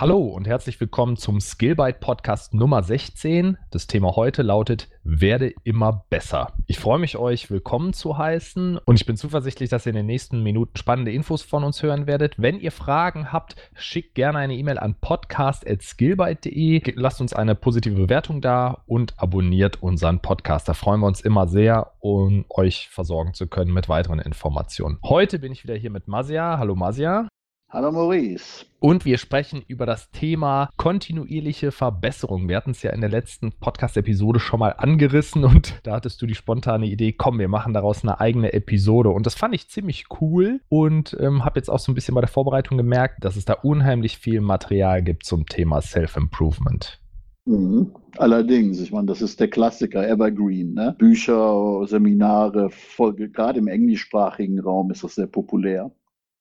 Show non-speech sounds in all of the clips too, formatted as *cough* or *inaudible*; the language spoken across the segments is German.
Hallo und herzlich willkommen zum Skillbyte Podcast Nummer 16. Das Thema heute lautet Werde immer besser. Ich freue mich, euch willkommen zu heißen und ich bin zuversichtlich, dass ihr in den nächsten Minuten spannende Infos von uns hören werdet. Wenn ihr Fragen habt, schickt gerne eine E-Mail an podcast.skillbyte.de. Lasst uns eine positive Bewertung da und abonniert unseren Podcast. Da freuen wir uns immer sehr, um euch versorgen zu können mit weiteren Informationen. Heute bin ich wieder hier mit Masia. Hallo Masia. Hallo Maurice. Und wir sprechen über das Thema kontinuierliche Verbesserung. Wir hatten es ja in der letzten Podcast-Episode schon mal angerissen und *laughs* da hattest du die spontane Idee, komm, wir machen daraus eine eigene Episode. Und das fand ich ziemlich cool und ähm, habe jetzt auch so ein bisschen bei der Vorbereitung gemerkt, dass es da unheimlich viel Material gibt zum Thema Self-Improvement. Mhm. Allerdings, ich meine, das ist der Klassiker, Evergreen. Ne? Bücher, Seminare, Folge, gerade im englischsprachigen Raum ist das sehr populär.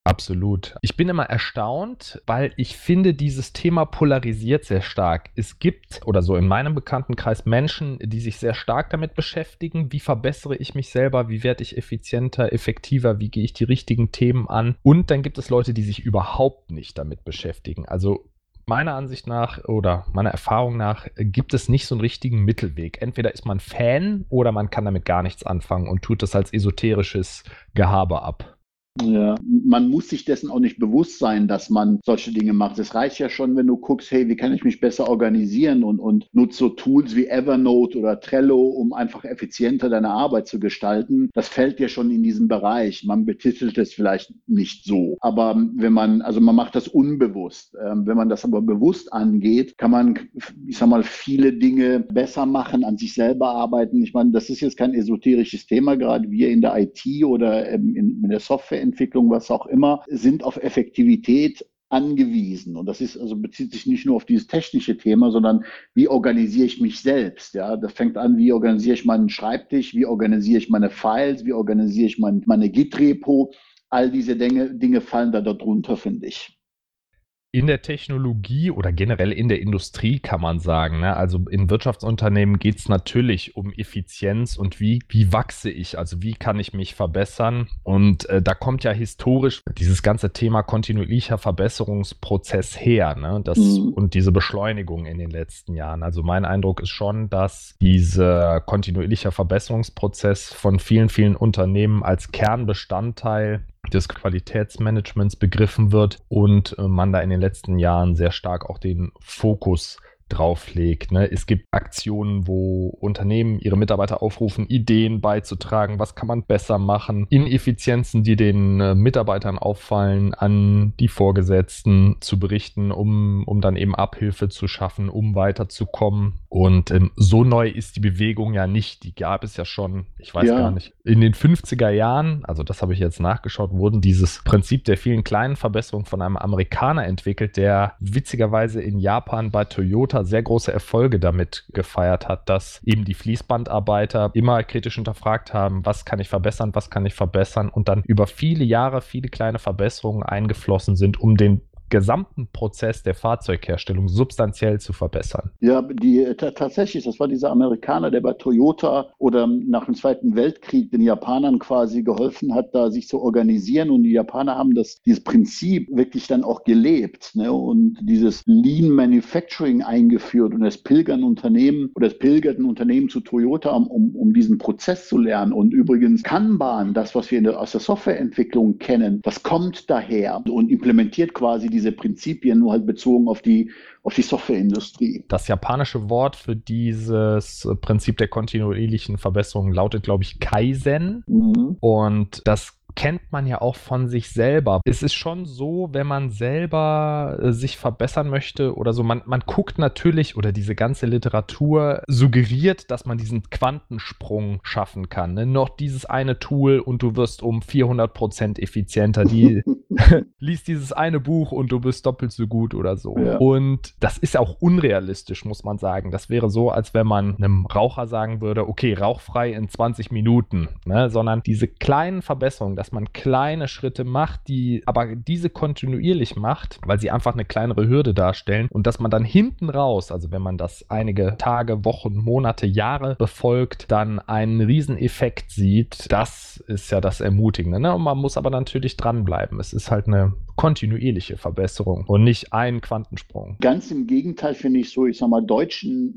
Absolut. Ich bin immer erstaunt, weil ich finde, dieses Thema polarisiert sehr stark. Es gibt oder so in meinem Bekanntenkreis Menschen, die sich sehr stark damit beschäftigen. Wie verbessere ich mich selber? Wie werde ich effizienter, effektiver? Wie gehe ich die richtigen Themen an? Und dann gibt es Leute, die sich überhaupt nicht damit beschäftigen. Also meiner Ansicht nach oder meiner Erfahrung nach gibt es nicht so einen richtigen Mittelweg. Entweder ist man Fan oder man kann damit gar nichts anfangen und tut das als esoterisches Gehabe ab. Ja, man muss sich dessen auch nicht bewusst sein, dass man solche Dinge macht. Es reicht ja schon, wenn du guckst, hey, wie kann ich mich besser organisieren und, und nutze so Tools wie Evernote oder Trello, um einfach effizienter deine Arbeit zu gestalten. Das fällt ja schon in diesen Bereich. Man betitelt es vielleicht nicht so. Aber wenn man, also man macht das unbewusst. Ähm, wenn man das aber bewusst angeht, kann man, ich sag mal, viele Dinge besser machen, an sich selber arbeiten. Ich meine, das ist jetzt kein esoterisches Thema, gerade wir in der IT oder in, in der Software Softwareentwicklung, was auch immer, sind auf Effektivität angewiesen. Und das ist also bezieht sich nicht nur auf dieses technische Thema, sondern wie organisiere ich mich selbst? Ja, das fängt an, wie organisiere ich meinen Schreibtisch, wie organisiere ich meine Files, wie organisiere ich mein, meine Git-Repo. All diese Dinge, Dinge fallen da darunter, finde ich in der Technologie oder generell in der Industrie kann man sagen. Ne? Also in Wirtschaftsunternehmen geht es natürlich um Effizienz und wie, wie wachse ich, also wie kann ich mich verbessern. Und äh, da kommt ja historisch dieses ganze Thema kontinuierlicher Verbesserungsprozess her ne? das, mhm. und diese Beschleunigung in den letzten Jahren. Also mein Eindruck ist schon, dass dieser kontinuierliche Verbesserungsprozess von vielen, vielen Unternehmen als Kernbestandteil des Qualitätsmanagements begriffen wird und äh, man da in den letzten Jahren sehr stark auch den Fokus drauflegt. Ne? Es gibt Aktionen, wo Unternehmen ihre Mitarbeiter aufrufen, Ideen beizutragen, was kann man besser machen, Ineffizienzen, die den äh, Mitarbeitern auffallen, an die Vorgesetzten zu berichten, um, um dann eben Abhilfe zu schaffen, um weiterzukommen. Und ähm, so neu ist die Bewegung ja nicht. Die gab es ja schon, ich weiß ja. gar nicht, in den 50er Jahren, also das habe ich jetzt nachgeschaut, wurden dieses Prinzip der vielen kleinen Verbesserungen von einem Amerikaner entwickelt, der witzigerweise in Japan bei Toyota sehr große Erfolge damit gefeiert hat, dass eben die Fließbandarbeiter immer kritisch hinterfragt haben, was kann ich verbessern, was kann ich verbessern und dann über viele Jahre viele kleine Verbesserungen eingeflossen sind, um den gesamten Prozess der Fahrzeugherstellung substanziell zu verbessern. Ja, die, tatsächlich, das war dieser Amerikaner, der bei Toyota oder nach dem Zweiten Weltkrieg den Japanern quasi geholfen hat, da sich zu organisieren. Und die Japaner haben das, dieses Prinzip wirklich dann auch gelebt ne? und dieses Lean Manufacturing eingeführt. Und es pilgern Unternehmen oder es pilgerten Unternehmen zu Toyota, um, um diesen Prozess zu lernen. Und übrigens Kanban, das, was wir der, aus der Softwareentwicklung kennen, das kommt daher und implementiert quasi diese diese Prinzipien, nur halt bezogen auf die, auf die Softwareindustrie. Das japanische Wort für dieses Prinzip der kontinuierlichen Verbesserung lautet, glaube ich, Kaizen. Mhm. Und das kennt man ja auch von sich selber. Es ist schon so, wenn man selber äh, sich verbessern möchte oder so, man, man guckt natürlich oder diese ganze Literatur suggeriert, dass man diesen Quantensprung schaffen kann. Ne? Noch dieses eine Tool und du wirst um 400 Prozent effizienter. Die *laughs* *laughs* liest dieses eine Buch und du bist doppelt so gut oder so. Ja. Und das ist auch unrealistisch, muss man sagen. Das wäre so, als wenn man einem Raucher sagen würde, okay, rauchfrei in 20 Minuten, ne? sondern diese kleinen Verbesserungen, dass man kleine Schritte macht, die aber diese kontinuierlich macht, weil sie einfach eine kleinere Hürde darstellen und dass man dann hinten raus, also wenn man das einige Tage, Wochen, Monate, Jahre befolgt, dann einen Rieseneffekt sieht, das ist ja das Ermutigende. Ne? Und man muss aber natürlich dranbleiben. Es ist halt eine kontinuierliche Verbesserung und nicht ein Quantensprung. Ganz im Gegenteil finde ich so, ich sag mal, deutschen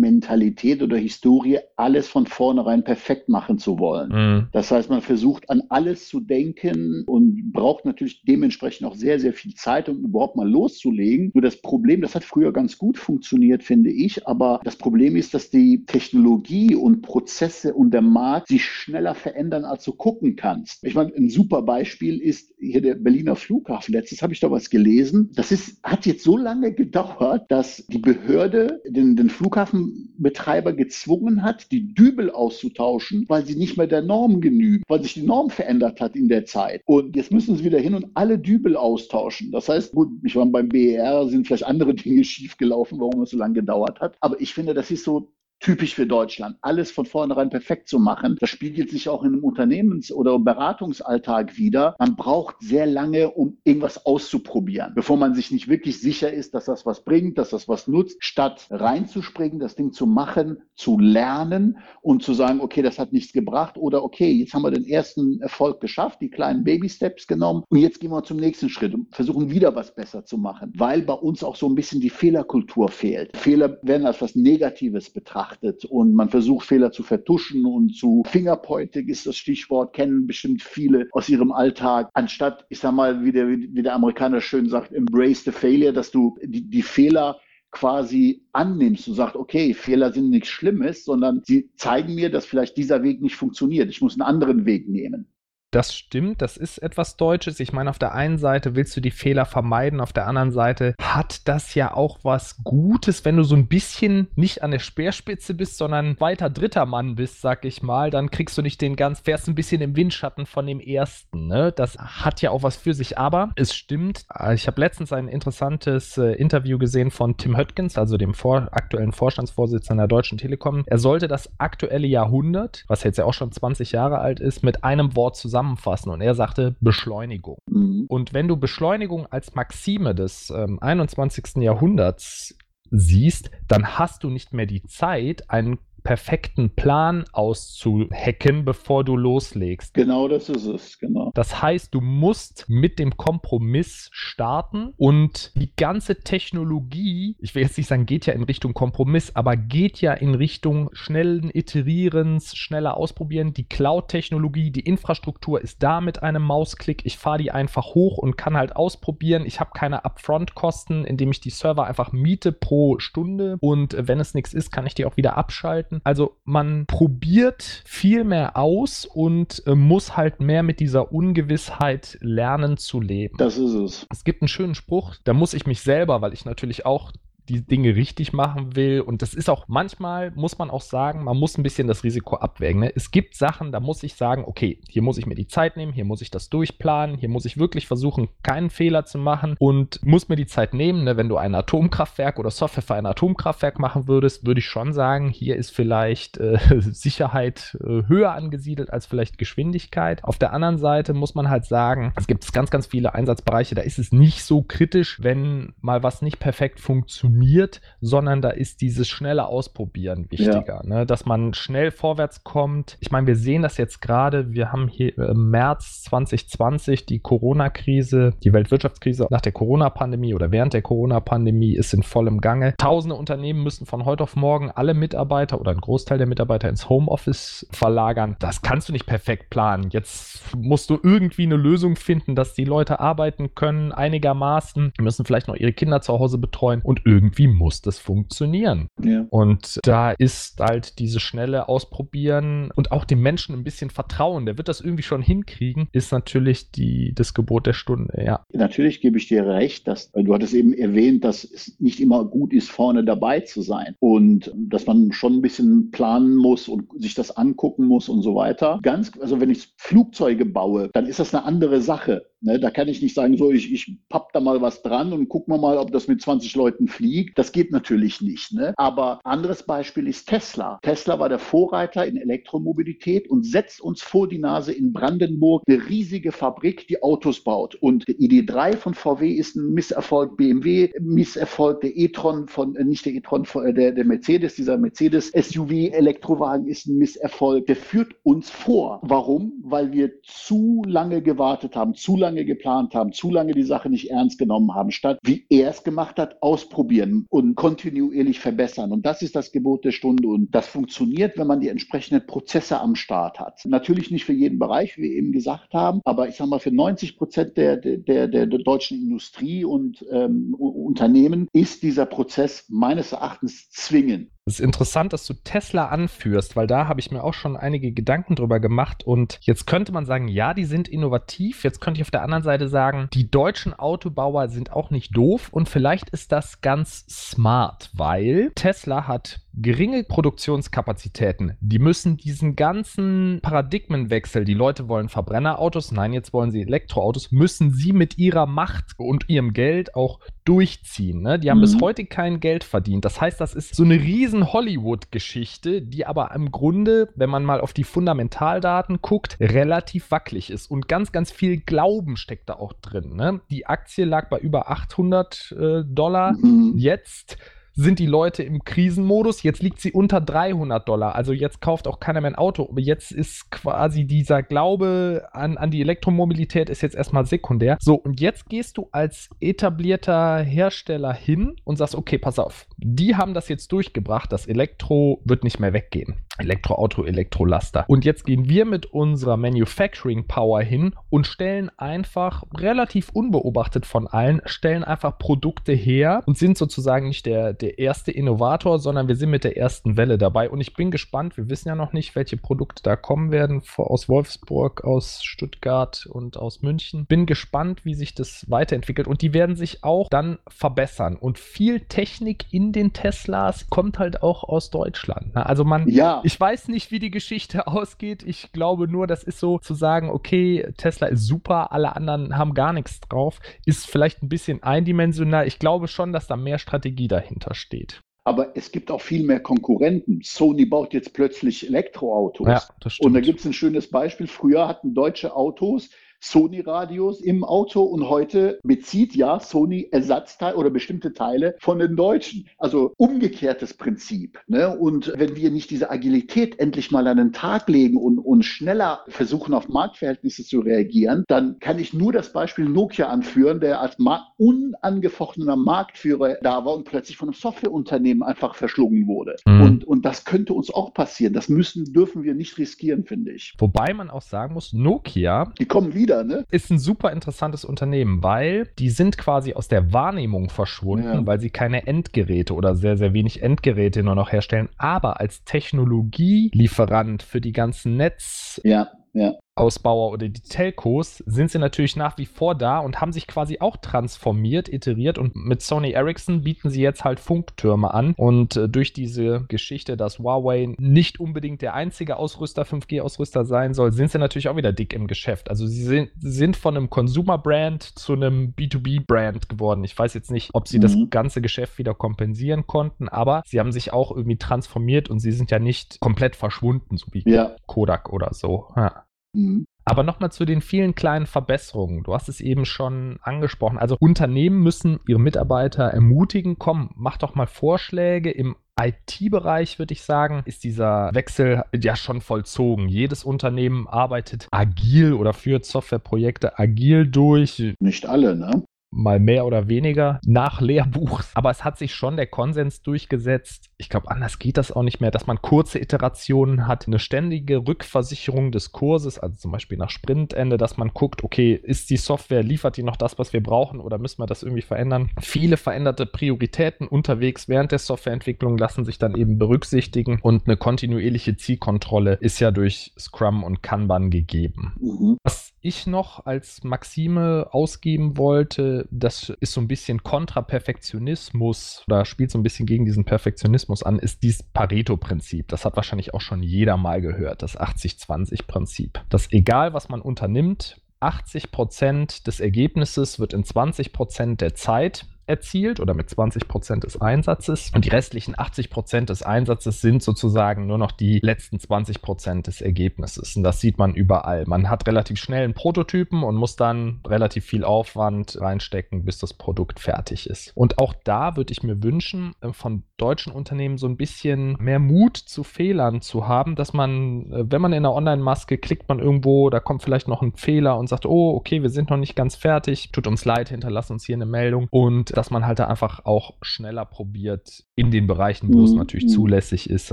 Mentalität oder Historie, alles von vornherein perfekt machen zu wollen. Mhm. Das heißt, man versucht an alles zu denken und braucht natürlich dementsprechend auch sehr, sehr viel Zeit, um überhaupt mal loszulegen. Nur das Problem, das hat früher ganz gut funktioniert, finde ich, aber das Problem ist, dass die Technologie und Prozesse und der Markt sich schneller verändern, als du gucken kannst. Ich meine, ein super Beispiel ist hier der Berliner Flughafen. Letztes habe ich da was gelesen. Das ist, hat jetzt so lange *laughs* gedauert, dass die Behörde den, den Flughafenbetreiber gezwungen hat, die Dübel auszutauschen, weil sie nicht mehr der Norm genügen, weil sich die Norm verändert hat in der Zeit. Und jetzt müssen sie wieder hin und alle Dübel austauschen. Das heißt, gut, ich war beim BER, sind vielleicht andere *laughs* Dinge schiefgelaufen, warum es so lange gedauert hat. Aber ich finde, das ist so typisch für Deutschland, alles von vornherein perfekt zu machen. Das spiegelt sich auch in einem Unternehmens- oder Beratungsalltag wieder. Man braucht sehr lange, um irgendwas auszuprobieren, bevor man sich nicht wirklich sicher ist, dass das was bringt, dass das was nutzt, statt reinzuspringen, das Ding zu machen, zu lernen und zu sagen, okay, das hat nichts gebracht oder okay, jetzt haben wir den ersten Erfolg geschafft, die kleinen Baby-Steps genommen und jetzt gehen wir zum nächsten Schritt und versuchen wieder was besser zu machen, weil bei uns auch so ein bisschen die Fehlerkultur fehlt. Fehler werden als was Negatives betrachtet betrachtet und man versucht Fehler zu vertuschen und zu Fingerpointing ist das Stichwort, kennen bestimmt viele aus ihrem Alltag, anstatt, ich sag mal, wie der, wie der Amerikaner schön sagt, embrace the failure, dass du die, die Fehler quasi annimmst und sagst, okay, Fehler sind nichts Schlimmes, sondern sie zeigen mir, dass vielleicht dieser Weg nicht funktioniert. Ich muss einen anderen Weg nehmen. Das stimmt, das ist etwas Deutsches. Ich meine, auf der einen Seite willst du die Fehler vermeiden, auf der anderen Seite hat das ja auch was Gutes, wenn du so ein bisschen nicht an der Speerspitze bist, sondern weiter dritter Mann bist, sag ich mal, dann kriegst du nicht den ganz, fährst ein bisschen im Windschatten von dem ersten. Ne? Das hat ja auch was für sich, aber es stimmt. Ich habe letztens ein interessantes äh, Interview gesehen von Tim Höttgens, also dem vor, aktuellen Vorstandsvorsitzenden der Deutschen Telekom. Er sollte das aktuelle Jahrhundert, was jetzt ja auch schon 20 Jahre alt ist, mit einem Wort zusammen zusammenfassen und er sagte Beschleunigung. Mhm. Und wenn du Beschleunigung als Maxime des ähm, 21. Jahrhunderts siehst, dann hast du nicht mehr die Zeit, einen perfekten Plan auszuhacken, bevor du loslegst. Genau das ist es, genau. Das heißt, du musst mit dem Kompromiss starten und die ganze Technologie, ich will jetzt nicht sagen, geht ja in Richtung Kompromiss, aber geht ja in Richtung schnellen Iterierens, schneller ausprobieren. Die Cloud-Technologie, die Infrastruktur ist da mit einem Mausklick. Ich fahre die einfach hoch und kann halt ausprobieren. Ich habe keine Upfront-Kosten, indem ich die Server einfach miete pro Stunde und wenn es nichts ist, kann ich die auch wieder abschalten halten. Also man probiert viel mehr aus und äh, muss halt mehr mit dieser Ungewissheit lernen zu leben. Das ist es. Es gibt einen schönen Spruch, da muss ich mich selber, weil ich natürlich auch die Dinge richtig machen will. Und das ist auch manchmal, muss man auch sagen, man muss ein bisschen das Risiko abwägen. Ne? Es gibt Sachen, da muss ich sagen, okay, hier muss ich mir die Zeit nehmen, hier muss ich das durchplanen, hier muss ich wirklich versuchen, keinen Fehler zu machen und muss mir die Zeit nehmen. Ne? Wenn du ein Atomkraftwerk oder Software für ein Atomkraftwerk machen würdest, würde ich schon sagen, hier ist vielleicht äh, *laughs* Sicherheit äh, höher angesiedelt als vielleicht Geschwindigkeit. Auf der anderen Seite muss man halt sagen, es gibt ganz, ganz viele Einsatzbereiche, da ist es nicht so kritisch, wenn mal was nicht perfekt funktioniert optimiert, sondern da ist dieses schnelle Ausprobieren wichtiger, ja. ne? dass man schnell vorwärts kommt. Ich meine, wir sehen das jetzt gerade, wir haben hier im März 2020 die Corona-Krise, die Weltwirtschaftskrise nach der Corona-Pandemie oder während der Corona-Pandemie ist in vollem Gange. Tausende Unternehmen müssen von heute auf morgen alle Mitarbeiter oder einen Großteil der Mitarbeiter ins Homeoffice verlagern. Das kannst du nicht perfekt planen. Jetzt musst du irgendwie eine Lösung finden, dass die Leute arbeiten können einigermaßen, die müssen vielleicht noch ihre Kinder zu Hause betreuen und irgendwie irgendwie muss das funktionieren. Ja. Und da ist halt dieses schnelle Ausprobieren und auch dem Menschen ein bisschen Vertrauen, der wird das irgendwie schon hinkriegen, ist natürlich die, das Gebot der Stunde, ja. Natürlich gebe ich dir recht, dass du hattest eben erwähnt, dass es nicht immer gut ist, vorne dabei zu sein und dass man schon ein bisschen planen muss und sich das angucken muss und so weiter. Ganz, also wenn ich Flugzeuge baue, dann ist das eine andere Sache. Ne, da kann ich nicht sagen, so ich, ich papp da mal was dran und gucken wir mal, ob das mit 20 Leuten fliegt. Das geht natürlich nicht. Ne? Aber anderes Beispiel ist Tesla. Tesla war der Vorreiter in Elektromobilität und setzt uns vor die Nase in Brandenburg eine riesige Fabrik, die Autos baut. Und der ID3 von VW ist ein Misserfolg, BMW Misserfolg, der e-tron von, äh, nicht der e-tron, äh, der, der Mercedes, dieser Mercedes SUV Elektrowagen ist ein Misserfolg. Der führt uns vor. Warum? Weil wir zu lange gewartet haben, zu lange lange geplant haben, zu lange die Sache nicht ernst genommen haben, statt wie er es gemacht hat, ausprobieren und kontinuierlich verbessern. Und das ist das Gebot der Stunde. Und das funktioniert, wenn man die entsprechenden Prozesse am Start hat. Natürlich nicht für jeden Bereich, wie wir eben gesagt haben, aber ich sage mal, für 90 Prozent der, der, der, der deutschen Industrie und ähm, Unternehmen ist dieser Prozess meines Erachtens zwingend. Es ist interessant, dass du Tesla anführst, weil da habe ich mir auch schon einige Gedanken drüber gemacht. Und jetzt könnte man sagen, ja, die sind innovativ. Jetzt könnte ich auf der anderen Seite sagen, die deutschen Autobauer sind auch nicht doof. Und vielleicht ist das ganz smart, weil Tesla hat geringe Produktionskapazitäten. Die müssen diesen ganzen Paradigmenwechsel, die Leute wollen Verbrennerautos, nein, jetzt wollen sie Elektroautos, müssen sie mit ihrer Macht und ihrem Geld auch durchziehen. Ne? Die haben mhm. bis heute kein Geld verdient. Das heißt, das ist so eine riesen Hollywood-Geschichte, die aber im Grunde, wenn man mal auf die Fundamentaldaten guckt, relativ wackelig ist. Und ganz, ganz viel Glauben steckt da auch drin. Ne? Die Aktie lag bei über 800 äh, Dollar. Mhm. Jetzt sind die Leute im Krisenmodus. Jetzt liegt sie unter 300 Dollar. Also jetzt kauft auch keiner mehr ein Auto. Aber jetzt ist quasi dieser Glaube an, an die Elektromobilität ist jetzt erstmal sekundär. So, und jetzt gehst du als etablierter Hersteller hin und sagst, okay, pass auf. Die haben das jetzt durchgebracht. Das Elektro wird nicht mehr weggehen. Elektroauto, Elektrolaster. Und jetzt gehen wir mit unserer Manufacturing Power hin und stellen einfach relativ unbeobachtet von allen, stellen einfach Produkte her und sind sozusagen nicht der, der erste Innovator, sondern wir sind mit der ersten Welle dabei. Und ich bin gespannt, wir wissen ja noch nicht, welche Produkte da kommen werden, aus Wolfsburg, aus Stuttgart und aus München. Bin gespannt, wie sich das weiterentwickelt. Und die werden sich auch dann verbessern. Und viel Technik in den Teslas kommt halt auch aus Deutschland. Ne? Also man, ja. Ich weiß nicht, wie die Geschichte *laughs* ausgeht. Ich glaube nur, das ist so zu sagen, okay, Tesla ist super, alle anderen haben gar nichts drauf, ist vielleicht ein bisschen eindimensional. Ich glaube schon, dass da mehr Strategie dahinter steht. Aber es gibt auch viel mehr Konkurrenten. Sony baut jetzt plötzlich Elektroautos. Ja, und da gibt es ein schönes Beispiel. Früher hatten deutsche Autos Sony-Radios im Auto und heute bezieht ja Sony Ersatzteile oder bestimmte Teile von den Deutschen. Also umgekehrtes Prinzip. Ne? Und wenn wir nicht diese Agilität endlich mal an den Tag legen und, und schneller versuchen, auf Marktverhältnisse zu reagieren, dann kann ich nur das Beispiel Nokia anführen, der als Mar unangefochtener Marktführer da war und plötzlich von einem Softwareunternehmen einfach verschlungen wurde. Mhm. Und, und das könnte uns auch passieren. Das müssen, dürfen wir nicht riskieren, finde ich. Wobei man auch sagen muss, Nokia. Die kommen wieder wieder, ne? Ist ein super interessantes Unternehmen, weil die sind quasi aus der Wahrnehmung verschwunden, ja. weil sie keine Endgeräte oder sehr, sehr wenig Endgeräte nur noch herstellen, aber als Technologielieferant für die ganzen Netz. Ja, ja. Ausbauer oder die Telcos sind sie natürlich nach wie vor da und haben sich quasi auch transformiert, iteriert und mit Sony Ericsson bieten sie jetzt halt Funktürme an und äh, durch diese Geschichte, dass Huawei nicht unbedingt der einzige Ausrüster, 5G-Ausrüster sein soll, sind sie natürlich auch wieder dick im Geschäft. Also sie sind, sind von einem Consumer-Brand zu einem B2B-Brand geworden. Ich weiß jetzt nicht, ob sie mhm. das ganze Geschäft wieder kompensieren konnten, aber sie haben sich auch irgendwie transformiert und sie sind ja nicht komplett verschwunden, so wie ja. Kodak oder so. Ja. Mhm. Aber nochmal zu den vielen kleinen Verbesserungen. Du hast es eben schon angesprochen. Also Unternehmen müssen ihre Mitarbeiter ermutigen, komm, mach doch mal Vorschläge. Im IT-Bereich würde ich sagen, ist dieser Wechsel ja schon vollzogen. Jedes Unternehmen arbeitet agil oder führt Softwareprojekte agil durch. Nicht alle, ne? Mal mehr oder weniger nach Lehrbuch. Aber es hat sich schon der Konsens durchgesetzt. Ich glaube, anders geht das auch nicht mehr, dass man kurze Iterationen hat, eine ständige Rückversicherung des Kurses, also zum Beispiel nach Sprintende, dass man guckt, okay, ist die Software, liefert die noch das, was wir brauchen oder müssen wir das irgendwie verändern? Viele veränderte Prioritäten unterwegs während der Softwareentwicklung lassen sich dann eben berücksichtigen und eine kontinuierliche Zielkontrolle ist ja durch Scrum und Kanban gegeben. Mhm. Was ich noch als Maxime ausgeben wollte, das ist so ein bisschen Kontraperfektionismus oder spielt so ein bisschen gegen diesen Perfektionismus an, ist dieses Pareto-Prinzip. Das hat wahrscheinlich auch schon jeder mal gehört, das 80-20-Prinzip. Dass egal, was man unternimmt, 80% des Ergebnisses wird in 20% der Zeit erzielt oder mit 20 Prozent des Einsatzes. Und die restlichen 80 Prozent des Einsatzes sind sozusagen nur noch die letzten 20 Prozent des Ergebnisses. Und das sieht man überall. Man hat relativ schnell einen Prototypen und muss dann relativ viel Aufwand reinstecken, bis das Produkt fertig ist. Und auch da würde ich mir wünschen, äh, von deutschen Unternehmen so ein bisschen mehr Mut zu Fehlern zu haben, dass man, äh, wenn man in einer Online-Maske klickt, man irgendwo, da kommt vielleicht noch ein Fehler und sagt, oh, okay, wir sind noch nicht ganz fertig, tut uns leid, hinterlass uns hier eine Meldung und dass man halt da einfach auch schneller probiert in den Bereichen, wo mhm. es natürlich zulässig ist.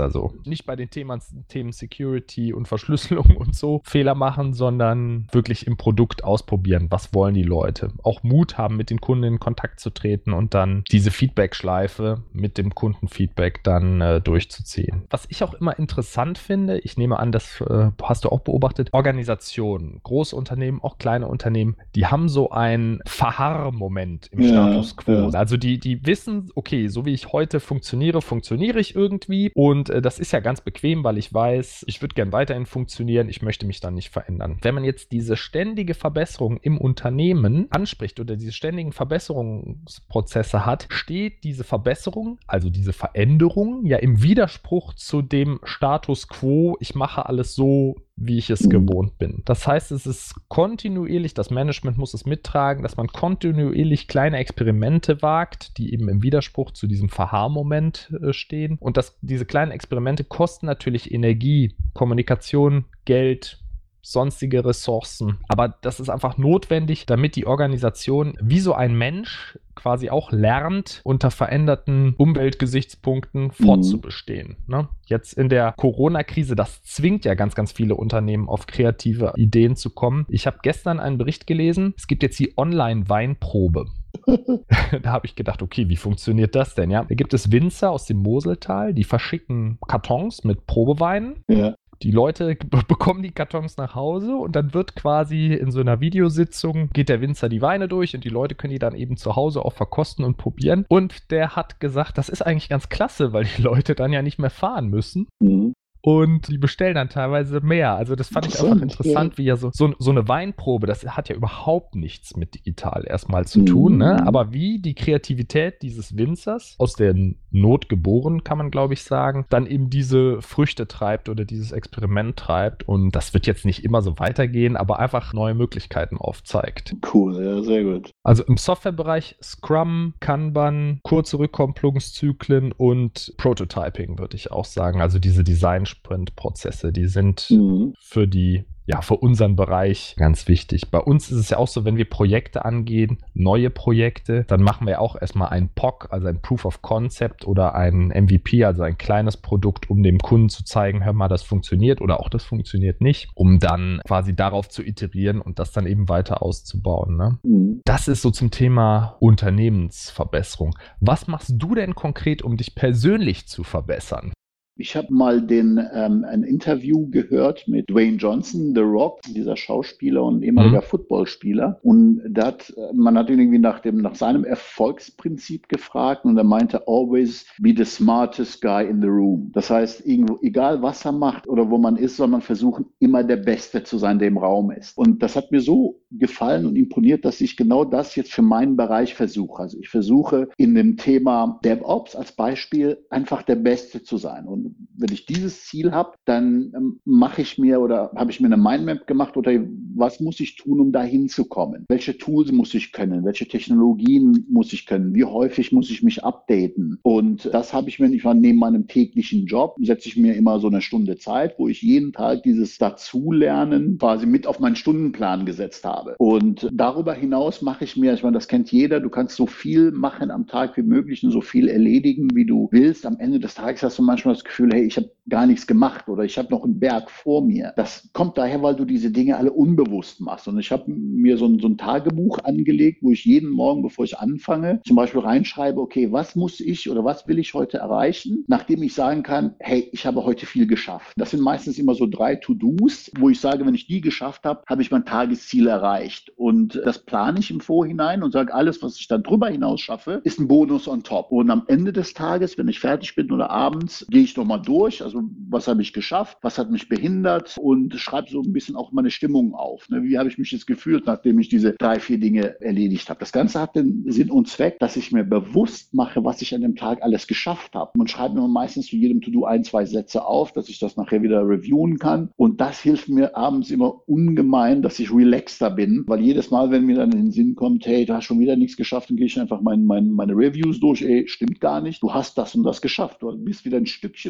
Also nicht bei den Themen, Themen Security und Verschlüsselung und so Fehler machen, sondern wirklich im Produkt ausprobieren. Was wollen die Leute? Auch Mut haben, mit den Kunden in Kontakt zu treten und dann diese Feedback-Schleife mit dem Kundenfeedback dann äh, durchzuziehen. Was ich auch immer interessant finde, ich nehme an, das äh, hast du auch beobachtet, Organisationen, große Unternehmen, auch kleine Unternehmen, die haben so einen Verharr-Moment im ja, Status quo. Ja. Also die, die wissen, okay, so wie ich heute funktioniere, funktioniere ich irgendwie. Und äh, das ist ja ganz bequem, weil ich weiß, ich würde gern weiterhin funktionieren, ich möchte mich dann nicht verändern. Wenn man jetzt diese ständige Verbesserung im Unternehmen anspricht oder diese ständigen Verbesserungsprozesse hat, steht diese Verbesserung, also diese Veränderung ja im Widerspruch zu dem Status quo, ich mache alles so, wie ich es mhm. gewohnt bin. Das heißt, es ist kontinuierlich, das Management muss es mittragen, dass man kontinuierlich kleine Experimente wagt, die eben im Widerspruch zu diesem Verharrmoment äh, stehen. Und dass diese kleinen Experimente kosten natürlich Energie, Kommunikation, Geld, sonstige Ressourcen. Aber das ist einfach notwendig, damit die Organisation wie so ein Mensch quasi auch lernt, unter veränderten Umweltgesichtspunkten mhm. fortzubestehen. Mhm. Ne? Jetzt in der Corona-Krise, das zwingt ja ganz, ganz viele Unternehmen auf kreative Ideen zu kommen. Ich habe gestern einen Bericht gelesen, es gibt jetzt die Online-Weinprobe. *laughs* da habe ich gedacht, okay, wie funktioniert das denn? Ja, da gibt es Winzer aus dem Moseltal, die verschicken Kartons mit Probeweinen. Ja. Die Leute *laughs* bekommen die Kartons nach Hause und dann wird quasi in so einer Videositzung geht der Winzer die Weine durch und die Leute können die dann eben zu Hause auch verkosten und probieren. Und der hat gesagt, das ist eigentlich ganz klasse, weil die Leute dann ja nicht mehr fahren müssen. Mhm und die bestellen dann teilweise mehr. Also das fand ich einfach interessant, wie ja so, so, so, eine Weinprobe, das hat ja überhaupt nichts mit digital erstmal zu tun, ne? mhm. ne? aber wie die Kreativität dieses Winzers, aus der Not geboren, kann man glaube ich sagen, dann eben diese Früchte treibt oder dieses Experiment treibt und das wird jetzt nicht immer so weitergehen, aber einfach neue Möglichkeiten aufzeigt. Cool, ja, sehr gut. Also im Softwarebereich Scrum, Kanban, kurze Rückkopplungszyklen und Prototyping würde ich auch sagen, also diese Design Sprint-Prozesse, die sind mhm. für die ja, für unseren Bereich ganz wichtig. Bei uns ist es ja auch so, wenn wir Projekte angehen, neue Projekte, dann machen wir auch erstmal ein POC, also ein Proof of Concept oder ein MVP, also ein kleines Produkt, um dem Kunden zu zeigen, hör mal, das funktioniert oder auch das funktioniert nicht, um dann quasi darauf zu iterieren und das dann eben weiter auszubauen. Ne? Mhm. Das ist so zum Thema Unternehmensverbesserung. Was machst du denn konkret, um dich persönlich zu verbessern? Ich habe mal den, ähm, ein Interview gehört mit Dwayne Johnson, The Rock, dieser Schauspieler und ehemaliger mhm. Footballspieler. Und da hat, man hat ihn irgendwie nach, dem, nach seinem Erfolgsprinzip gefragt und er meinte, always be the smartest guy in the room. Das heißt, irgendwo, egal was er macht oder wo man ist, soll man versuchen, immer der Beste zu sein, der im Raum ist. Und das hat mir so gefallen und imponiert, dass ich genau das jetzt für meinen Bereich versuche. Also ich versuche in dem Thema DevOps als Beispiel einfach der Beste zu sein. Und wenn ich dieses Ziel habe, dann ähm, mache ich mir oder habe ich mir eine Mindmap gemacht oder was muss ich tun, um da hinzukommen? Welche Tools muss ich können? Welche Technologien muss ich können? Wie häufig muss ich mich updaten? Und das habe ich mir nicht neben meinem täglichen Job setze ich mir immer so eine Stunde Zeit, wo ich jeden Tag dieses Dazulernen quasi mit auf meinen Stundenplan gesetzt habe. Und darüber hinaus mache ich mir, ich meine, das kennt jeder, du kannst so viel machen am Tag wie möglich und so viel erledigen, wie du willst. Am Ende des Tages hast du manchmal das Gefühl, Gefühl, hey, ich habe gar nichts gemacht oder ich habe noch einen Berg vor mir. Das kommt daher, weil du diese Dinge alle unbewusst machst. Und ich habe mir so ein, so ein Tagebuch angelegt, wo ich jeden Morgen, bevor ich anfange, zum Beispiel reinschreibe, okay, was muss ich oder was will ich heute erreichen, nachdem ich sagen kann, hey, ich habe heute viel geschafft. Das sind meistens immer so drei To-Dos, wo ich sage, wenn ich die geschafft habe, habe ich mein Tagesziel erreicht. Und das plane ich im Vorhinein und sage, alles, was ich dann drüber hinaus schaffe, ist ein Bonus on top. Und am Ende des Tages, wenn ich fertig bin oder abends, gehe ich noch mal durch. Also was habe ich geschafft, was hat mich behindert und schreibe so ein bisschen auch meine Stimmung auf. Ne? Wie habe ich mich jetzt gefühlt, nachdem ich diese drei, vier Dinge erledigt habe. Das Ganze hat den Sinn und Zweck, dass ich mir bewusst mache, was ich an dem Tag alles geschafft habe. Man schreibt mir meistens zu jedem To-Do ein, zwei Sätze auf, dass ich das nachher wieder reviewen kann. Und das hilft mir abends immer ungemein, dass ich relaxter bin, weil jedes Mal, wenn mir dann in den Sinn kommt, hey, du hast schon wieder nichts geschafft, dann gehe ich einfach mein, mein, meine Reviews durch, ey, stimmt gar nicht, du hast das und das geschafft, du bist wieder ein Stückchen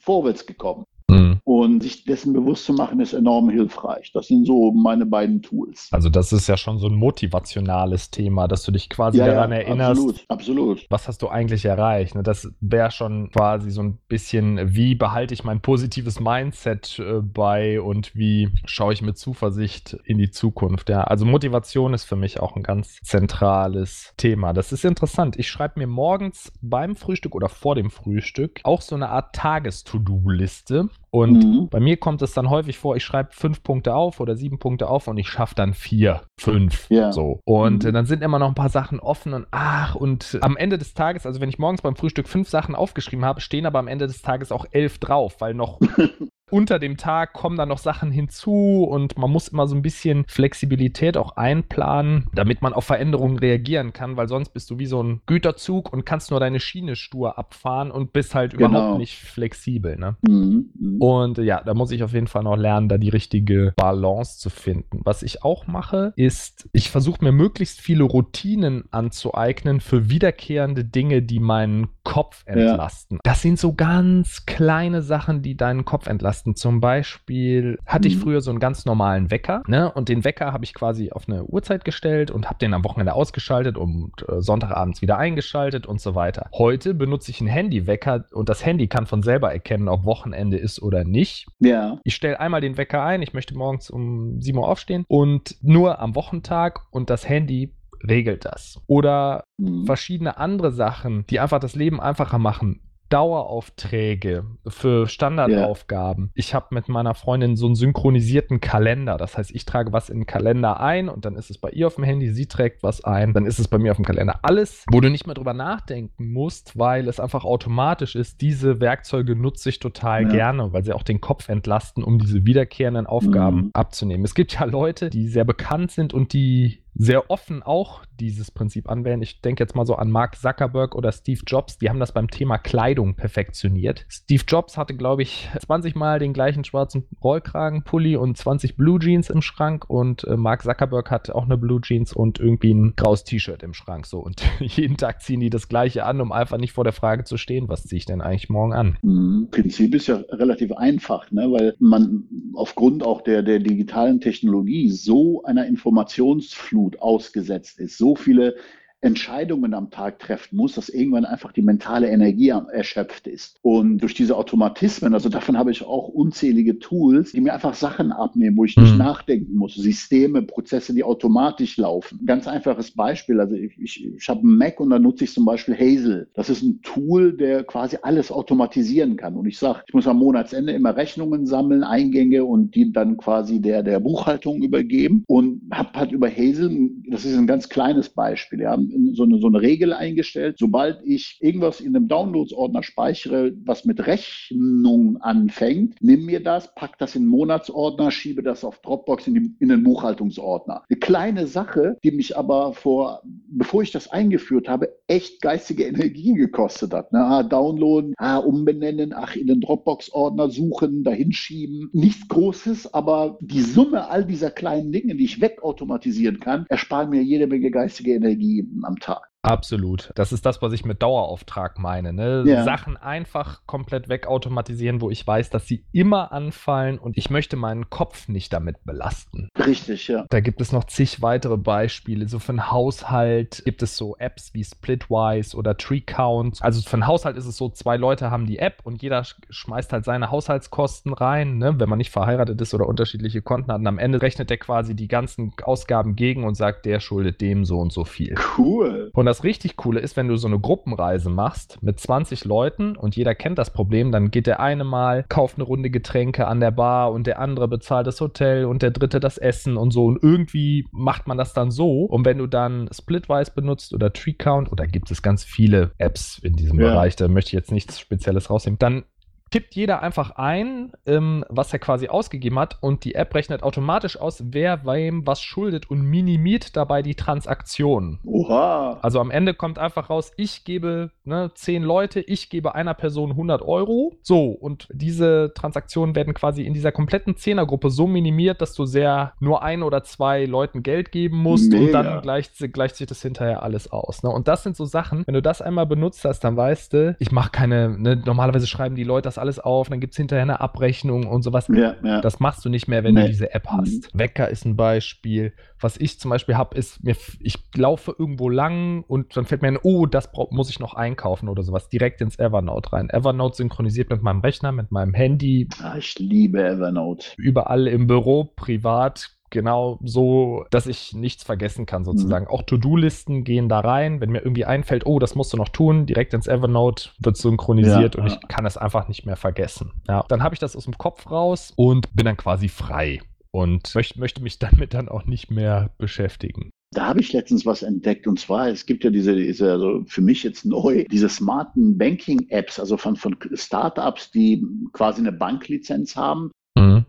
vorwärts gekommen. Mhm. Und sich dessen bewusst zu machen, ist enorm hilfreich. Das sind so meine beiden Tools. Also das ist ja schon so ein motivationales Thema, dass du dich quasi ja, daran ja, erinnerst. Absolut, absolut. Was hast du eigentlich erreicht? Ne, das wäre schon quasi so ein bisschen, wie behalte ich mein positives Mindset äh, bei und wie schaue ich mit Zuversicht in die Zukunft. Ja, also Motivation ist für mich auch ein ganz zentrales Thema. Das ist interessant. Ich schreibe mir morgens beim Frühstück oder vor dem Frühstück auch so eine Art Tages-To-Do-Liste und mhm. bei mir kommt es dann häufig vor, ich schreibe fünf Punkte auf oder sieben Punkte auf und ich schaffe dann vier, fünf. Ja. So. Und mhm. dann sind immer noch ein paar Sachen offen und ach, und am Ende des Tages, also wenn ich morgens beim Frühstück fünf Sachen aufgeschrieben habe, stehen aber am Ende des Tages auch elf drauf, weil noch *laughs* unter dem Tag kommen dann noch Sachen hinzu und man muss immer so ein bisschen Flexibilität auch einplanen, damit man auf Veränderungen reagieren kann, weil sonst bist du wie so ein Güterzug und kannst nur deine Schiene stur abfahren und bist halt genau. überhaupt nicht flexibel. Ne? Mhm, mhm. Und ja, da muss ich auf jeden Fall noch lernen, da die richtige Balance zu finden. Was ich auch mache, ist, ich versuche mir möglichst viele Routinen anzueignen für wiederkehrende Dinge, die meinen Kopf entlasten. Ja. Das sind so ganz kleine Sachen, die deinen Kopf entlasten Tasten. Zum Beispiel hatte ich mhm. früher so einen ganz normalen Wecker, ne? Und den Wecker habe ich quasi auf eine Uhrzeit gestellt und habe den am Wochenende ausgeschaltet und äh, Sonntagabends wieder eingeschaltet und so weiter. Heute benutze ich einen Handywecker und das Handy kann von selber erkennen, ob Wochenende ist oder nicht. Ja. Ich stelle einmal den Wecker ein, ich möchte morgens um 7 Uhr aufstehen und nur am Wochentag und das Handy regelt das. Oder mhm. verschiedene andere Sachen, die einfach das Leben einfacher machen. Daueraufträge für Standardaufgaben. Yeah. Ich habe mit meiner Freundin so einen synchronisierten Kalender. Das heißt, ich trage was in den Kalender ein und dann ist es bei ihr auf dem Handy, sie trägt was ein, dann ist es bei mir auf dem Kalender. Alles, wo du nicht mehr drüber nachdenken musst, weil es einfach automatisch ist. Diese Werkzeuge nutze ich total ja. gerne, weil sie auch den Kopf entlasten, um diese wiederkehrenden Aufgaben mhm. abzunehmen. Es gibt ja Leute, die sehr bekannt sind und die sehr offen auch dieses Prinzip anwenden. Ich denke jetzt mal so an Mark Zuckerberg oder Steve Jobs, die haben das beim Thema Kleidung perfektioniert. Steve Jobs hatte, glaube ich, 20 Mal den gleichen schwarzen Rollkragenpulli und 20 Blue Jeans im Schrank und äh, Mark Zuckerberg hat auch eine Blue Jeans und irgendwie ein graues T-Shirt im Schrank so und *laughs* jeden Tag ziehen die das gleiche an, um einfach nicht vor der Frage zu stehen, was ziehe ich denn eigentlich morgen an? Mhm. Prinzip ist ja relativ einfach, ne? weil man aufgrund auch der, der digitalen Technologie so einer Informationsflut Armut ausgesetzt ist, so viele Entscheidungen am Tag treffen muss, dass irgendwann einfach die mentale Energie erschöpft ist. Und durch diese Automatismen, also davon habe ich auch unzählige Tools, die mir einfach Sachen abnehmen, wo ich nicht mhm. nachdenken muss. Systeme, Prozesse, die automatisch laufen. Ganz einfaches Beispiel. Also ich, ich, ich habe einen Mac und da nutze ich zum Beispiel Hazel. Das ist ein Tool, der quasi alles automatisieren kann. Und ich sage, ich muss am Monatsende immer Rechnungen sammeln, Eingänge und die dann quasi der, der Buchhaltung übergeben. Und habe halt über Hazel, das ist ein ganz kleines Beispiel, ja, so eine, so eine Regel eingestellt. Sobald ich irgendwas in einem Downloads-Ordner speichere, was mit Rechnung anfängt, nimm mir das, pack das in den Monatsordner, schiebe das auf Dropbox in, die, in den Buchhaltungsordner. Eine kleine Sache, die mich aber vor, bevor ich das eingeführt habe, echt geistige Energie gekostet hat. Ne? Ah, downloaden, ah, umbenennen, ach, in den Dropbox-Ordner suchen, dahin schieben. Nichts Großes, aber die Summe all dieser kleinen Dinge, die ich wegautomatisieren kann, ersparen mir jede Menge geistige Energie am Tag. Absolut. Das ist das, was ich mit Dauerauftrag meine. Ne? Ja. Sachen einfach komplett wegautomatisieren, wo ich weiß, dass sie immer anfallen und ich möchte meinen Kopf nicht damit belasten. Richtig, ja. Da gibt es noch zig weitere Beispiele. So für einen Haushalt gibt es so Apps wie Splitwise oder TreeCount. Also für einen Haushalt ist es so, zwei Leute haben die App und jeder schmeißt halt seine Haushaltskosten rein, ne? wenn man nicht verheiratet ist oder unterschiedliche Konten hat. Und am Ende rechnet der quasi die ganzen Ausgaben gegen und sagt, der schuldet dem so und so viel. Cool. Und das das richtig Coole ist, wenn du so eine Gruppenreise machst mit 20 Leuten und jeder kennt das Problem, dann geht der eine mal, kauft eine Runde Getränke an der Bar und der andere bezahlt das Hotel und der dritte das Essen und so. Und irgendwie macht man das dann so. Und wenn du dann Splitwise benutzt oder TreeCount oder gibt es ganz viele Apps in diesem ja. Bereich, da möchte ich jetzt nichts Spezielles rausnehmen, dann tippt jeder einfach ein, ähm, was er quasi ausgegeben hat und die App rechnet automatisch aus, wer wem was schuldet und minimiert dabei die Transaktion. Oha. Also am Ende kommt einfach raus, ich gebe ne, 10 Leute, ich gebe einer Person 100 Euro. So, und diese Transaktionen werden quasi in dieser kompletten Zehnergruppe so minimiert, dass du sehr nur ein oder zwei Leuten Geld geben musst Mega. und dann gleicht, gleicht sich das hinterher alles aus. Ne? Und das sind so Sachen, wenn du das einmal benutzt hast, dann weißt du, ich mache keine, ne, normalerweise schreiben die Leute das alles auf, dann gibt es hinterher eine Abrechnung und sowas. Ja, ja. Das machst du nicht mehr, wenn Nee. du diese App hast. Wecker ist ein Beispiel. Was ich zum Beispiel habe, ist, mir, ich laufe irgendwo lang und dann fällt mir ein, oh, das muss ich noch einkaufen oder sowas. Direkt ins Evernote rein. Evernote synchronisiert mit meinem Rechner, mit meinem Handy, Ah, ich liebe Evernote. überall im Büro, privat. Genau so, dass ich nichts vergessen kann, sozusagen. Auch To-Do-Listen gehen da rein. Wenn mir irgendwie einfällt, oh, das musst du noch tun, direkt ins Evernote wird synchronisiert Ja, und ja. ich kann es einfach nicht mehr vergessen. Ja, dann habe ich das aus dem Kopf raus und bin dann quasi frei und möchte, möchte mich *laughs* damit dann auch nicht mehr beschäftigen. Da habe ich letztens was entdeckt und zwar, es gibt ja diese, diese also für mich jetzt neu, diese smarten Banking-Apps, also von, von Startups, die quasi eine Banklizenz haben.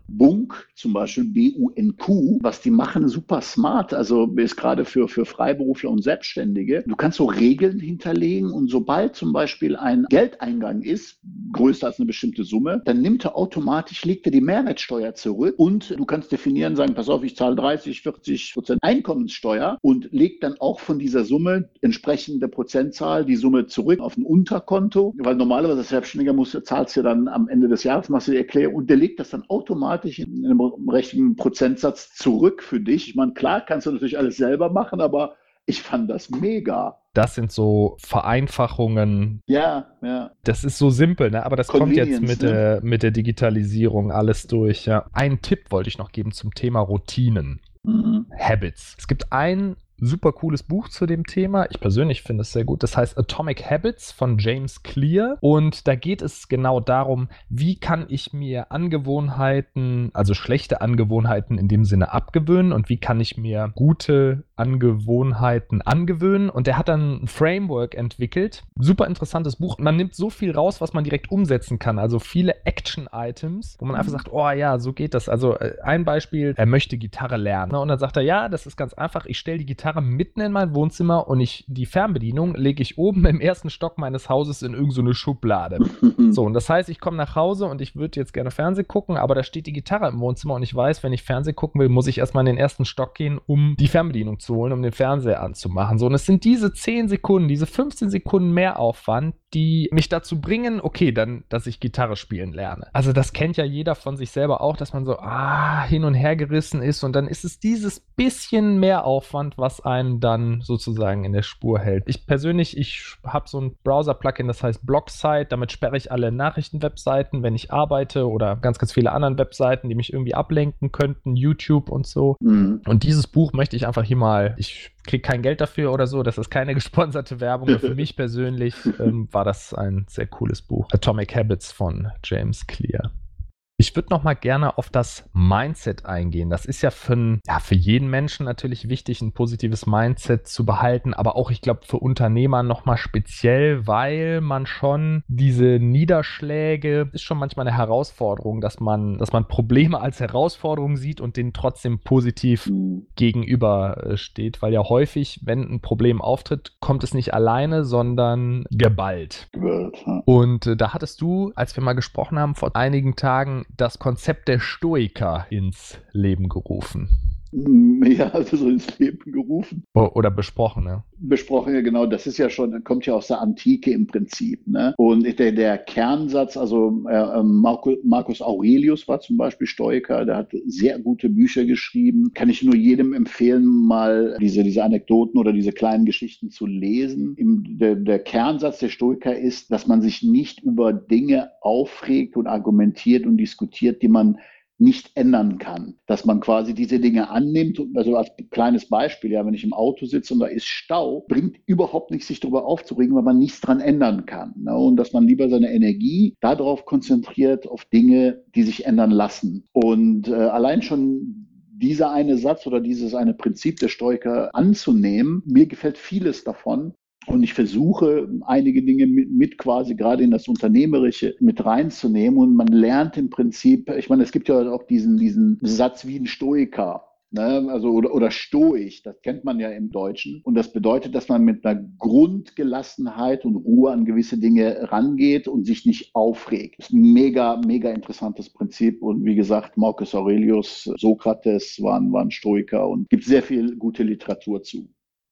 Bunk, zum Beispiel B-U-N-Q, was die machen, super smart. Also ist gerade für, für Freiberufler und Selbstständige. Du kannst so Regeln hinterlegen und sobald zum Beispiel ein Geldeingang ist, größer als eine bestimmte Summe, dann nimmt er automatisch, legt er die Mehrwertsteuer zurück und du kannst definieren, sagen, pass auf, ich zahle 30, 40 Prozent Einkommenssteuer und legt dann auch von dieser Summe entsprechende Prozentzahl die Summe zurück auf ein Unterkonto, weil normalerweise als Selbstständiger musst, zahlst du dann am Ende des Jahres, machst du die Erklärung und der legt das dann automatisch in einem richtigen Prozentsatz zurück für dich. Ich meine, klar kannst du natürlich alles selber machen, aber ich fand das mega. Das sind so Vereinfachungen. Ja, ja. Das ist so simpel, ne? aber das kommt jetzt mit, ne? der, mit der Digitalisierung alles durch. Ja. Einen Tipp wollte ich noch geben zum Thema Routinen. Mhm. Habits. Es gibt ein super cooles Buch zu dem Thema. Ich persönlich finde es sehr gut. Das heißt Atomic Habits von James Clear. Und da geht es genau darum, wie kann ich mir Angewohnheiten, also schlechte Angewohnheiten in dem Sinne abgewöhnen und wie kann ich mir gute Angewohnheiten angewöhnen. Und der hat dann ein Framework entwickelt. Super interessantes Buch. Man nimmt so viel raus, was man direkt umsetzen kann. Also viele Action-Items, wo man einfach sagt, oh ja, so geht das. Also äh, ein Beispiel, er möchte Gitarre lernen. ne? Und dann sagt er, ja, das ist ganz einfach. Ich stelle die Gitarre mitten in mein Wohnzimmer und ich die Fernbedienung lege ich oben im ersten Stock meines Hauses in irgendeine so Schublade. *laughs* So, und das heißt, ich komme nach Hause und ich würde jetzt gerne Fernsehen gucken, aber da steht die Gitarre im Wohnzimmer und ich weiß, wenn ich Fernsehen gucken will, muss ich erstmal in den ersten Stock gehen, um die Fernbedienung zu holen, um den Fernseher anzumachen. So, und es sind diese 10 Sekunden, diese 15 Sekunden Mehraufwand, die mich dazu bringen, okay, dann, dass ich Gitarre spielen lerne. Also, das kennt ja jeder von sich selber auch, dass man so, ah, hin und her gerissen ist und dann ist es dieses bisschen Mehraufwand, was einen dann sozusagen in der Spur hält. Ich persönlich, ich habe so ein Browser-Plugin, das heißt Blocksite, damit sperre ich alle Nachrichtenwebseiten, wenn ich arbeite oder ganz, ganz viele anderen Webseiten, die mich irgendwie ablenken könnten, YouTube und so. Mhm. Und dieses Buch möchte ich einfach hier mal, ich kriege kein Geld dafür oder so, das ist keine *laughs* gesponserte Werbung. Für mich persönlich *laughs* ähm, war das ein sehr cooles Buch. Atomic Habits von James Clear. Ich würde noch mal gerne auf das Mindset eingehen. Das ist ja für, ja für jeden Menschen natürlich wichtig, ein positives Mindset zu behalten, aber auch, ich glaube, für Unternehmer noch mal speziell, weil man schon diese Niederschläge ist schon manchmal eine Herausforderung, dass man, dass man Probleme als Herausforderung sieht und denen trotzdem positiv Mhm. gegenüber äh, steht, weil ja häufig, wenn ein Problem auftritt, kommt es nicht alleine, sondern geballt. Und äh, da hattest du, als wir mal gesprochen haben, vor einigen Tagen das Konzept der Stoiker ins Leben gerufen. Mm, *laughs* Ja, also so ins Leben gerufen. Oder besprochen, ne? Besprochen, ja genau, das ist ja schon, kommt ja aus der Antike im Prinzip. Ne? Und der, der Kernsatz, also äh, Marco, Marcus Aurelius war zum Beispiel Stoiker, der hat sehr gute Bücher geschrieben. Kann ich nur jedem empfehlen, mal diese, diese Anekdoten oder diese kleinen Geschichten zu lesen. Im, der, der Kernsatz der Stoiker ist, dass man sich nicht über Dinge aufregt und argumentiert und diskutiert, die man nicht ändern kann. Dass man quasi diese Dinge annimmt. Also als kleines Beispiel, ja, wenn ich im Auto sitze und da ist Stau, bringt überhaupt nichts, sich darüber aufzuregen, weil man nichts dran ändern kann. Ne? Und dass man lieber seine Energie darauf konzentriert, auf Dinge, die sich ändern lassen. Und äh, allein schon dieser eine Satz oder dieses eine Prinzip der Stoiker anzunehmen, mir gefällt vieles davon. Und ich versuche, einige Dinge mit, mit, quasi gerade in das Unternehmerische mit reinzunehmen. Und man lernt im Prinzip, ich meine, es gibt ja auch diesen, diesen Satz wie ein Stoiker. Ne, also oder, oder stoisch, das kennt man ja im Deutschen. Und das bedeutet, dass man mit einer Grundgelassenheit und Ruhe an gewisse Dinge rangeht und sich nicht aufregt. Das ist ein mega, mega interessantes Prinzip. Und wie gesagt, Marcus Aurelius, Sokrates waren, waren Stoiker und gibt sehr viel gute Literatur zu.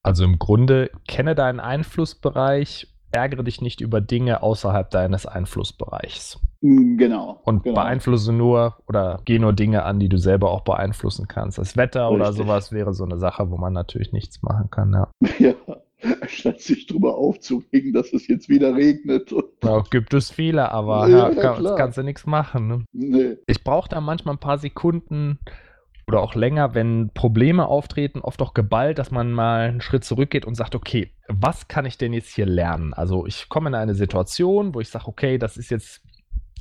Also im Grunde kenne deinen Einflussbereich, ärgere dich nicht über Dinge außerhalb deines Einflussbereichs. Genau. Und genau. beeinflusse nur oder geh nur Dinge an, die du selber auch beeinflussen kannst. Das Wetter Richtig. oder sowas wäre so eine Sache, wo man natürlich nichts machen kann, ja. *laughs* Ja, statt sich drüber aufzuregen, dass es jetzt wieder regnet. Ja, gibt es viele, aber ja, ja, kann, kannst du nichts machen. Ne? Nee. Ich brauche da manchmal ein paar Sekunden, oder auch länger, wenn Probleme auftreten, oft auch geballt, dass man mal einen Schritt zurückgeht und sagt, okay, was kann ich denn jetzt hier lernen? Also ich komme in eine Situation, wo ich sage, okay, das ist jetzt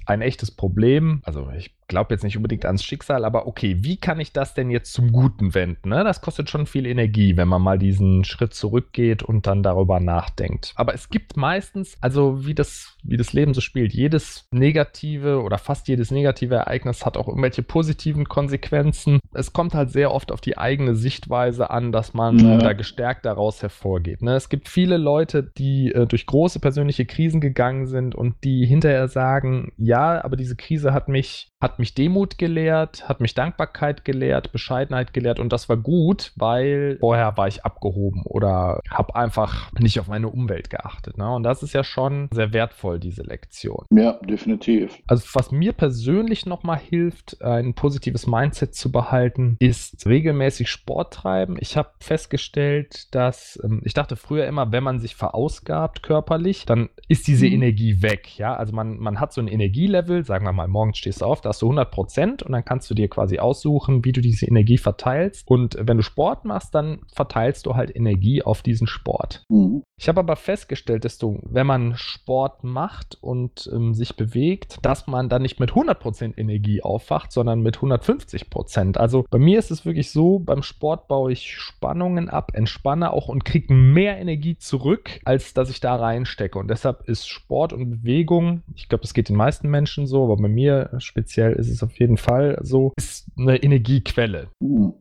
ein echtes Problem. Also ich glaube jetzt nicht unbedingt ans Schicksal, aber okay, wie kann ich das denn jetzt zum Guten wenden? Ne? Das kostet schon viel Energie, wenn man mal diesen Schritt zurückgeht und dann darüber nachdenkt. Aber es gibt meistens, also wie das, wie das Leben so spielt, jedes negative oder fast jedes negative Ereignis hat auch irgendwelche positiven Konsequenzen. Es kommt halt sehr oft auf die eigene Sichtweise an, dass man ja. da gestärkt daraus hervorgeht. Ne? Es gibt viele Leute, die äh, durch große persönliche Krisen gegangen sind und die hinterher sagen, ja, aber diese Krise hat mich, hat hat mich Demut gelehrt, hat mich Dankbarkeit gelehrt, Bescheidenheit gelehrt und das war gut, weil vorher war ich abgehoben oder habe einfach nicht auf meine Umwelt geachtet. Ne? Und das ist ja schon sehr wertvoll, diese Lektion. Ja, definitiv. Also was mir persönlich nochmal hilft, ein positives Mindset zu behalten, ist regelmäßig Sport treiben. Ich habe festgestellt, dass ähm, ich dachte früher immer, wenn man sich verausgabt körperlich, dann ist diese mhm. Energie weg. Ja, also man, man hat so ein Energielevel, sagen wir mal, morgens stehst du auf, da hast du 100 Prozent und dann kannst du dir quasi aussuchen, wie du diese Energie verteilst. Und wenn du Sport machst, dann verteilst du halt Energie auf diesen Sport. Mhm. Ich habe aber festgestellt, dass du, wenn man Sport macht und ähm, sich bewegt, dass man dann nicht mit 100 Prozent Energie aufwacht, sondern mit 150 Prozent. Also bei mir ist es wirklich so, beim Sport baue ich Spannungen ab, entspanne auch und kriege mehr Energie zurück, als dass ich da reinstecke. Und deshalb ist Sport und Bewegung, ich glaube, das geht den meisten Menschen so, aber bei mir speziell ist es auf jeden Fall so, ist eine Energiequelle. Mhm.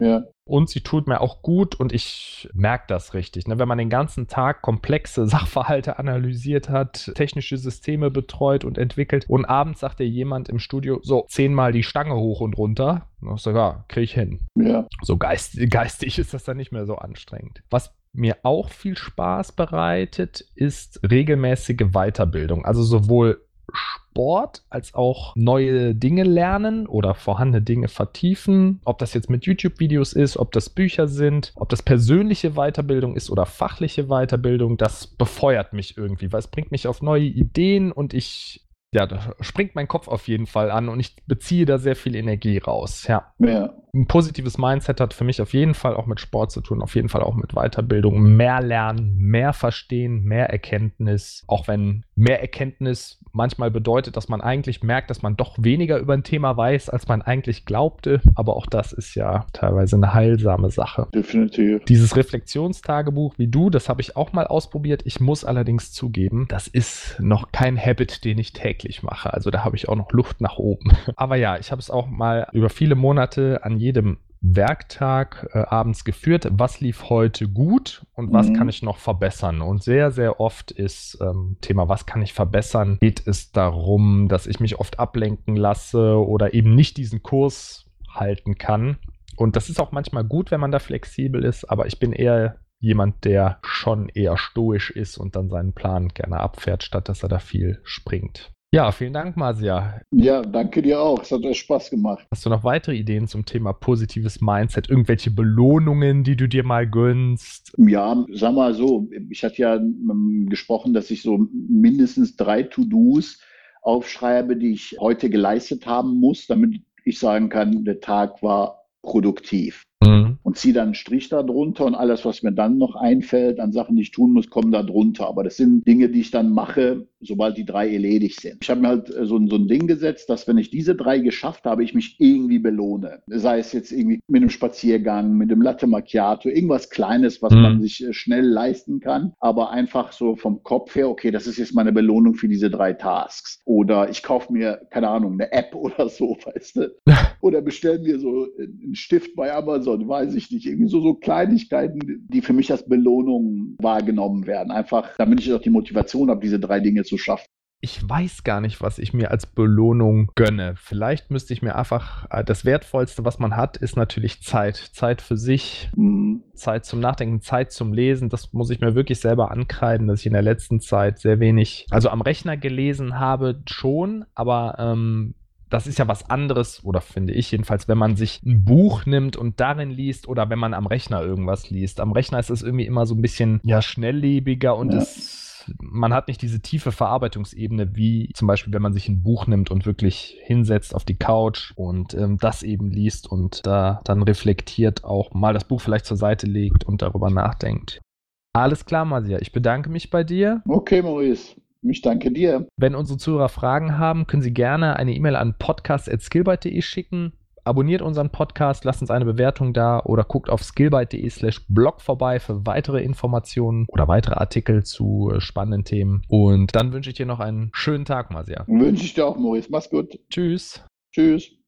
Ja. Und sie tut mir auch gut und ich merke das richtig. Ne? Wenn man den ganzen Tag komplexe *laughs* Sachverhalte analysiert hat, technische Systeme betreut und entwickelt und abends sagt dir jemand im Studio, so zehnmal die Stange hoch und runter, und ich sage, ja, kriege ich hin. Ja. So geist, *laughs* geistig ist das dann nicht mehr so anstrengend. Was mir auch viel Spaß bereitet, ist regelmäßige Weiterbildung. Also sowohl Sport als auch neue Dinge lernen oder vorhandene Dinge vertiefen. Ob das jetzt mit YouTube-Videos ist, ob das Bücher sind, ob das persönliche Weiterbildung ist oder fachliche Weiterbildung, das befeuert mich irgendwie, weil es bringt mich auf neue Ideen und ich ja, da springt mein Kopf auf jeden Fall an und ich beziehe da sehr viel Energie raus. Ja. ja. Ein positives Mindset hat für mich auf jeden Fall auch mit Sport zu tun, auf jeden Fall auch mit Weiterbildung. Mehr lernen, mehr verstehen, mehr Erkenntnis. Auch wenn mehr Erkenntnis manchmal bedeutet, dass man eigentlich merkt, dass man doch weniger über ein Thema weiß, als man eigentlich glaubte. Aber auch das ist ja teilweise eine heilsame Sache. Definitiv. Dieses Reflexionstagebuch wie du, das habe ich auch mal ausprobiert. Ich muss allerdings zugeben, das ist noch kein Habit, den ich täglich mache. Also da habe ich auch noch Luft nach oben. *laughs* Aber ja, ich habe es auch mal über viele Monate an jedem Werktag äh, abends geführt. Was lief heute gut und was mhm. kann ich noch verbessern? Und sehr, sehr oft ist ähm, Thema, was kann ich verbessern, geht es darum, dass ich mich oft ablenken lasse oder eben nicht diesen Kurs halten kann. Und das ist auch manchmal gut, wenn man da flexibel ist, aber ich bin eher jemand, der schon eher stoisch ist und dann seinen Plan gerne abfährt, statt dass er da viel springt. Ja, vielen Dank, Marcia. Ja, danke dir auch. Es hat euch Spaß gemacht. Hast du noch weitere Ideen zum Thema positives Mindset? Irgendwelche Belohnungen, die du dir mal gönnst? Ja, sag mal so. Ich hatte ja ähm, gesprochen, dass ich so mindestens drei To-Dos aufschreibe, die ich heute geleistet haben muss, damit ich sagen kann, der Tag war produktiv. Mhm. Und ziehe dann einen Strich da drunter und alles, was mir dann noch einfällt an Sachen, die ich tun muss, kommen da drunter. Aber das sind Dinge, die ich dann mache, sobald die drei erledigt sind. Ich habe mir halt äh, so, so ein Ding gesetzt, dass wenn ich diese drei geschafft habe, ich mich irgendwie belohne. Sei es jetzt irgendwie mit einem Spaziergang, mit einem Latte Macchiato, irgendwas Kleines, was mhm. man sich äh, schnell leisten kann, aber einfach so vom Kopf her, okay, das ist jetzt meine Belohnung für diese drei Tasks. Oder ich kaufe mir, keine Ahnung, eine App *laughs* oder so, weißt du? *laughs* oder bestellen mir so einen Stift bei Amazon, weiß ich nicht. Irgendwie so, so Kleinigkeiten, die für mich als Belohnung wahrgenommen werden. Einfach, damit ich auch die Motivation habe, diese drei Dinge zu schaffen ich weiß gar nicht, was ich mir als Belohnung gönne. Vielleicht müsste ich mir einfach, äh, das Wertvollste, was man hat, ist natürlich Zeit. Zeit für sich, mhm. Zeit zum Nachdenken, Zeit zum Lesen. Das muss ich mir wirklich selber ankreiden, dass ich in der letzten Zeit sehr wenig, also am Rechner gelesen habe schon, aber ähm, das ist ja was anderes, oder finde ich jedenfalls, wenn man sich ein Buch nimmt und darin liest oder wenn man am Rechner irgendwas liest. Am Rechner ist es irgendwie immer so ein bisschen ja schnelllebiger und ja. es man hat nicht diese tiefe Verarbeitungsebene, wie zum Beispiel, wenn man sich ein Buch nimmt und wirklich hinsetzt auf die Couch und ähm, das eben liest und da dann reflektiert auch mal das Buch vielleicht zur Seite legt und darüber nachdenkt. Alles klar, Masia. Ich bedanke mich bei dir. Okay, Maurice. Ich danke dir. Wenn unsere Zuhörer Fragen haben, können Sie gerne eine E-Mail an podcast.skillbyte.de schicken. Abonniert unseren Podcast, lasst uns eine Bewertung da oder guckt auf skillbyte.de slash blog vorbei für weitere Informationen oder weitere Artikel zu äh, spannenden Themen. Und dann wünsche ich dir noch einen schönen Tag, Masia. Wünsche ich dir auch, Maurice. Mach's gut. Tschüss. Tschüss.